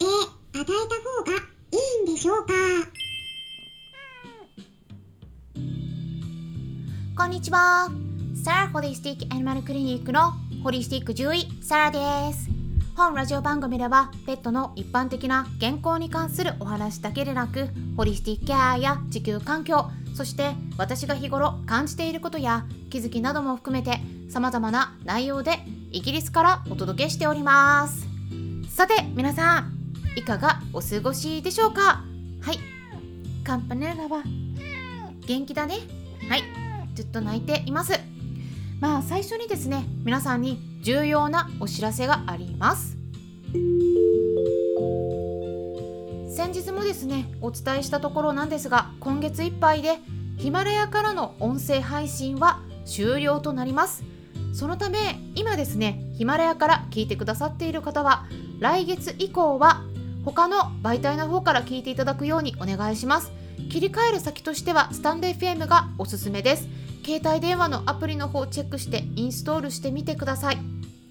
与えた方がいいんでしょうか？こんにちは。サラホリスティックアニマルクリニックのホリスティック獣医サラです。本ラジオ番組ではペットの一般的な健康に関するお話だけでなくホリスティックケアや地球環境そして私が日頃感じていることや気づきなども含めて様々な内容でイギリスからお届けしております。さて皆さんいかがお過ごしでしょうか？はい。カンパネラは元気だね。はい。ずっと泣いています。まあ最初にですね皆さんに重要なお知らせがあります。先日もですねお伝えしたところなんですが今月いっぱいでヒマラヤからの音声配信は終了となります。そのため今ですねヒマラヤから聞いてくださっている方は来月以降は他の媒体の方から聞いていただくようにお願いします。切り替える先としてはスタンド FM がおすすめです。携帯電話のアプリの方をチェックしてインストールしてみてください。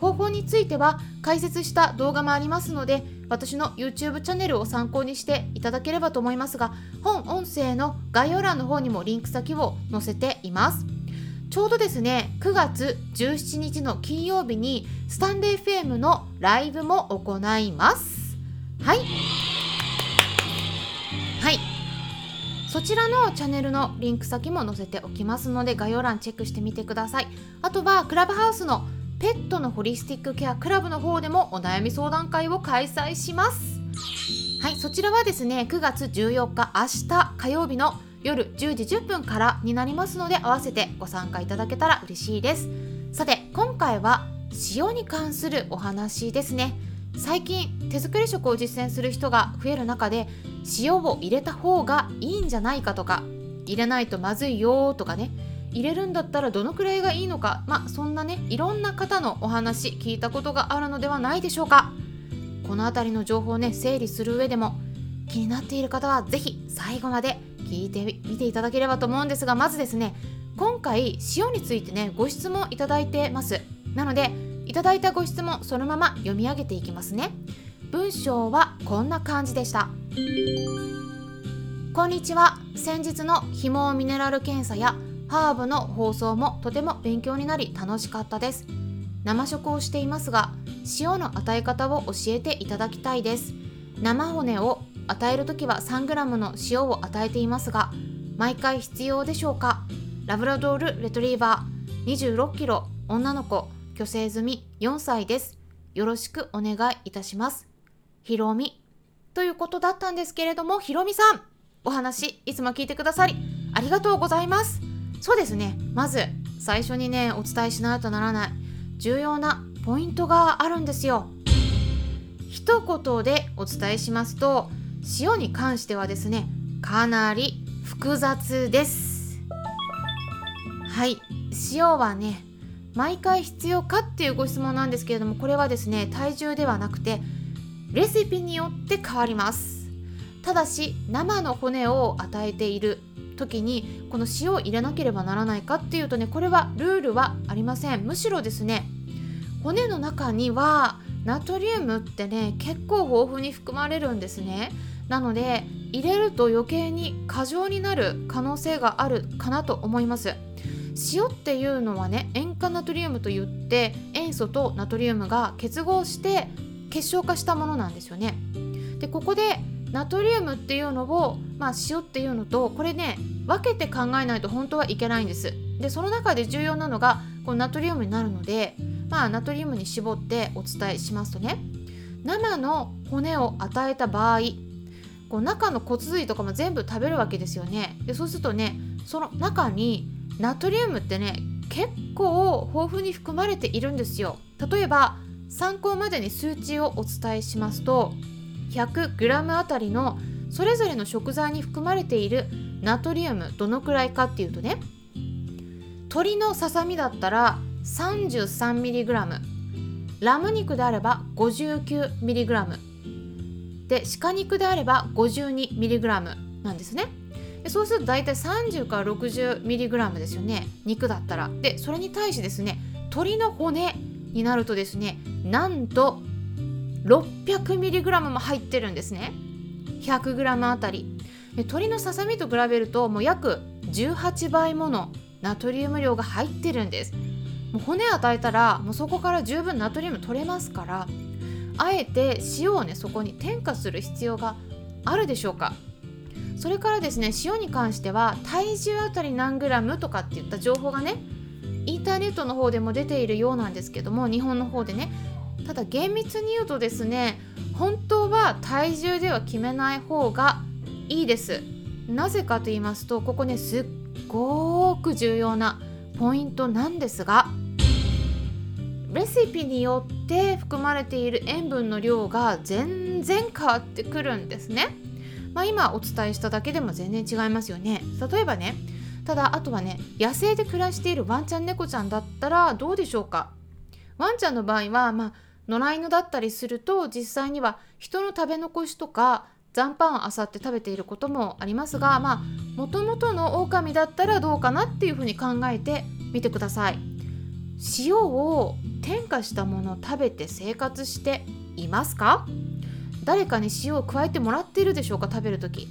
方法については解説した動画もありますので私の YouTube チャンネルを参考にしていただければと思いますが本音声の概要欄の方にもリンク先を載せています。ちょうどですね9月17日の金曜日にスタンデー FM のライブも行います。はい。はい。そちらのチャンネルのリンク先も載せておきますので概要欄チェックしてみてください。あとはクラブハウスのペットのホリスティックケアクラブの方でもお悩み相談会を開催します。はい。そちらはですね9月14日明日火曜日の夜10時10分からになりますので合わせてご参加いただけたら嬉しいです。さて今回は塩に関するお話ですね。最近手作り食を実践する人が増える中で塩を入れた方がいいんじゃないかとか入れないとまずいよとかね入れるんだったらどのくらいがいいのかまあそんなねいろんな方のお話聞いたことがあるのではないでしょうか。この辺りの情報をね整理する上でも気になっている方は是非最後まで聞いてみていただければと思うんですがまずですね今回塩についてねご質問いただいてます。なのでいただいたご質問そのまま読み上げていきますね。文章はこんな感じでした。こんにちは。先日のひもミネラル検査やハーブの放送もとても勉強になり楽しかったです。生食をしていますが塩の与え方を教えていただきたいです。生骨を与える時は 3g の塩を与えていますが毎回必要でしょうか。ラブラドールレトリーバー 26kg 女の子。虚勢済み4歳です。よろしくお願いいたします。ひろみ。ということだったんですけれどもひろみさん。お話いつも聞いてくださりありがとうございます。そうですね。まず最初にねお伝えしないとならない重要なポイントがあるんですよ。一言でお伝えしますと塩に関してはですねかなり複雑です。はい。塩はね毎回必要かっていうご質問なんですけれどもこれはですね体重ではなくてレシピによって変わります。ただし生の骨を与えている時にこの塩を入れなければならないかっていうとねこれはルールはありません。むしろですね骨の中にはナトリウムってね結構豊富に含まれるんですね。なので入れると余計に過剰になる可能性があるかなと思います。塩っていうのはね塩化ナトリウムといって塩素とナトリウムが結合して結晶化したものなんですよね。でここでナトリウムっていうのを、まあ、塩っていうのとこれね分けて考えないと本当はいけないんです。でその中で重要なのがこのナトリウムになるのでまあナトリウムに絞ってお伝えしますとね。生の骨を与えた場合こう中の骨髄とかも全部食べるわけですよね。でそうするとねその中にナトリウムってね結構豊富に含まれているんですよ。例えば参考までに数値をお伝えしますと 100g あたりのそれぞれの食材に含まれているナトリウムどのくらいかっていうとね鶏のささみだったら 33mg ラム。肉であれば 59mg で鹿肉であれば 52mg なんですね。そうすると大体30から 60mg ですよね。肉だったら。でそれに対してですね鶏の骨になるとですねなんと 600mg も入ってるんですね。100g あたり。鶏のささみと比べるともう約18倍ものナトリウム量が入ってるんです。もう骨与えたらもうそこから十分ナトリウム取れますからあえて塩をねそこに添加する必要があるでしょうか。それからですね塩に関しては体重あたり何グラムとかっていった情報がねインターネットの方でも出ているようなんですけども日本の方でねただ厳密に言うとですね本当は体重では決めない方がいいですなぜかと言いますとここねすっごく重要なポイントなんですがレシピによって含まれている塩分の量が全然変わってくるんですね。まあ、今お伝えしただけでも全然違いますよね。例えばねただあとはね野生で暮らしているワンちゃん猫ちゃんだったらどうでしょうか？ワンちゃんの場合はまあ野良犬だったりすると実際には人の食べ残しとか残飯をあさって食べていることもありますがまあもともとの狼だったらどうかなっていうふうに考えてみてください。塩を添加したものを食べて生活していますか？誰かに塩を加えてもらっているでしょうか？食べる時。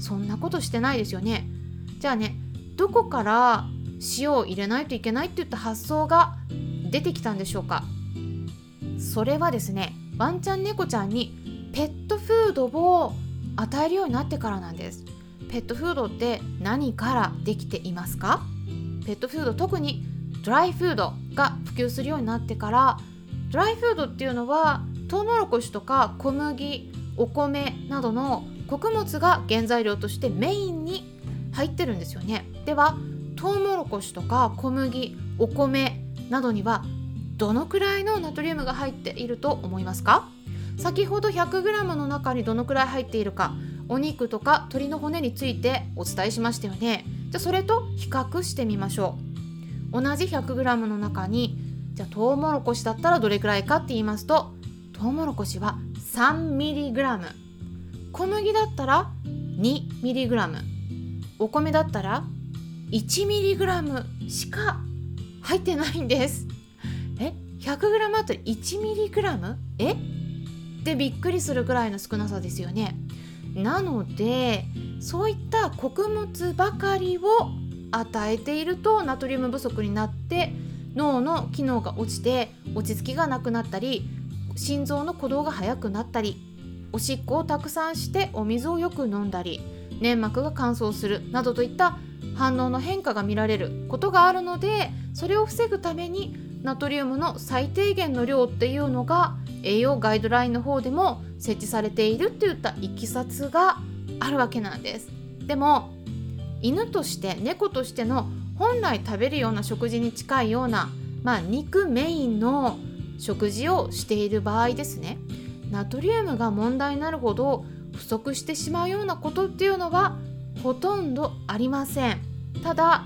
そんなことしてないですよね。じゃあねどこから塩を入れないといけないっていった発想が出てきたんでしょうか？それはですねワンちゃん猫ちゃんにペットフードを与えるようになってからなんです。ペットフードって何からできていますか？ペットフード特にドライフードが普及するようになってからドライフードっていうのはトウモロコシとか小麦お米などの穀物が原材料としてメインに入ってるんですよね。ではトウモロコシとか小麦お米などにはどのくらいのナトリウムが入っていると思いますか？先ほど 100g の中にどのくらい入っているかお肉とか鶏の骨についてお伝えしましたよね。じゃあそれと比較してみましょう。同じ 100g の中にじゃあトウモロコシだったらどれくらいかって言いますとトウモロコシは 3mg 小麦だったら 2mg お米だったら 1mg しか入ってないんです。え 100g あたり 1mg? え？ってびっくりするくらいの少なさですよね。なのでそういった穀物ばかりを与えているとナトリウム不足になって脳の機能が落ちて落ち着きがなくなったり心臓の鼓動が速くなったりおしっこをたくさんしてお水をよく飲んだり粘膜が乾燥するなどといった反応の変化が見られることがあるのでそれを防ぐためにナトリウムの最低限の量っていうのが栄養ガイドラインの方でも設置されているっていったいきさつがあるわけなんです。でも犬として猫としての本来食べるような食事に近いような、まあ、肉メインの食事をしている場合ですね。ナトリウムが問題になるほど不足してしまうようなことっていうのはほとんどありません。ただ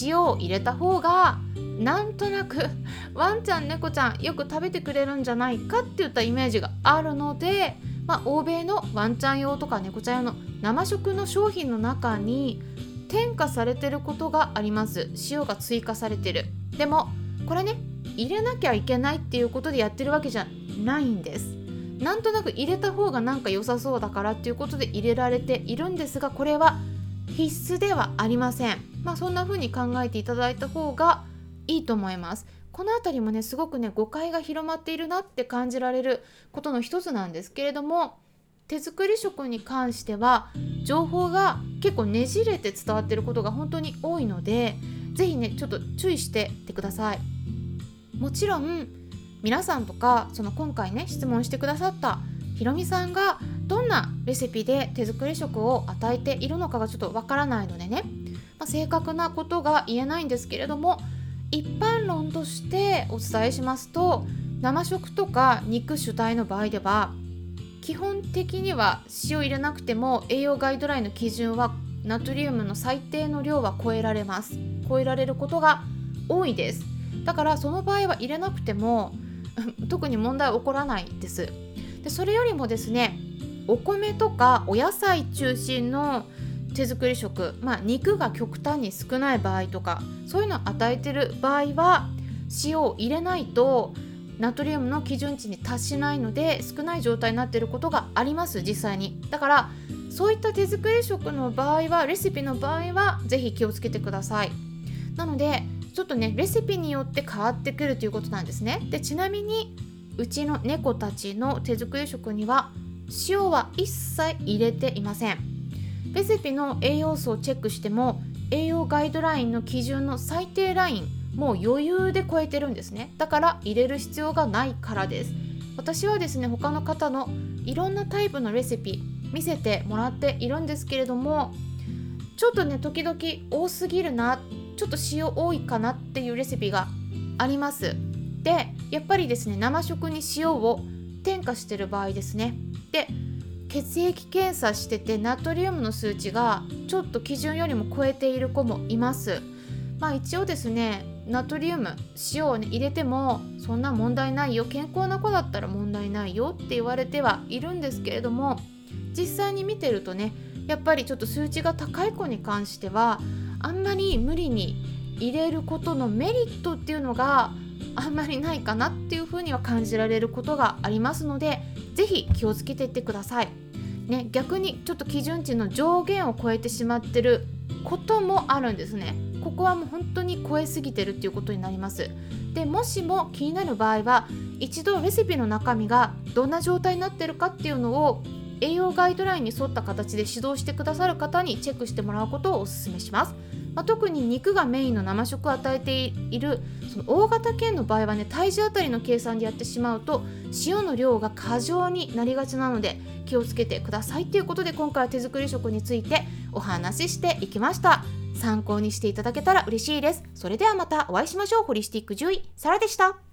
塩を入れた方がなんとなく ワンちゃん猫ちゃんよく食べてくれるんじゃないかっていったイメージがあるので、まあ、欧米のワンちゃん用とか猫ちゃん用の生食の商品の中に添加されてることがあります。塩が追加されてる。でもこれね入れなきゃいけないっていうことでやってるわけじゃないんです。なんとなく入れた方がなんか良さそうだからっていうことで入れられているんですがこれは必須ではありません。まあそんな風に考えていただいた方がいいと思います。この辺りもねすごくね誤解が広まっているなって感じられることの一つなんですけれども手作り食に関しては情報が結構ねじれて伝わってることが本当に多いので是非ねちょっと注意してってください。もちろん皆さんとかその今回ね質問してくださったひろみさんがどんなレシピで手作り食を与えているのかがちょっとわからないのでね、まあ、正確なことが言えないんですけれども一般論としてお伝えしますと生食とか肉主体の場合では基本的には塩入れなくても栄養ガイドラインの基準はナトリウムの最低の量は超えられます。超えられることが多いです。だからその場合は入れなくても 特に問題は起こらないです。でそれよりもですねお米とかお野菜中心の手作り食、まあ、肉が極端に少ない場合とかそういうのを与えてる場合は塩を入れないとナトリウムの基準値に達しないので少ない状態になっていることがあります実際に。だからそういった手作り食の場合はレシピの場合は是非気をつけてください。なのでちょっとねレシピによって変わってくるということなんですね。でちなみにうちの猫たちの手作り食には塩は一切入れていません。レシピの栄養素をチェックしても栄養ガイドラインの基準の最低ラインもう余裕で超えてるんですね。だから入れる必要がないからです。私はですね他の方のいろんなタイプのレシピ見せてもらっているんですけれどもちょっとね時々多すぎるなちょっと塩多いかなっていうレシピがあります。でやっぱりですね生食に塩を添加してる場合ですね。で血液検査しててナトリウムの数値がちょっと基準よりも超えている子もいます。まあ一応ですねナトリウム塩を、ね、入れてもそんな問題ないよ。健康な子だったら問題ないよって言われてはいるんですけれども実際に見てるとねやっぱりちょっと数値が高い子に関してはあんまり無理に入れることのメリットっていうのがあんまりないかなっていうふうには感じられることがありますので是非気をつけていってください。ね、逆にちょっと基準値の上限を超えてしまってることもあるんですね。ここはもう本当に超えすぎてるっていうことになります。でもしも気になる場合は一度レシピの中身がどんな状態になってるかっていうのを栄養ガイドラインに沿った形で指導してくださる方にチェックしてもらうことをお勧めします。まあ、特に肉がメインの生食を与えているその大型犬の場合はね体重あたりの計算でやってしまうと塩の量が過剰になりがちなので気をつけてくださいということで今回は手作り食についてお話ししていきました。参考にしていただけたら嬉しいです。それではまたお会いしましょう。ホリスティック獣医サラでした。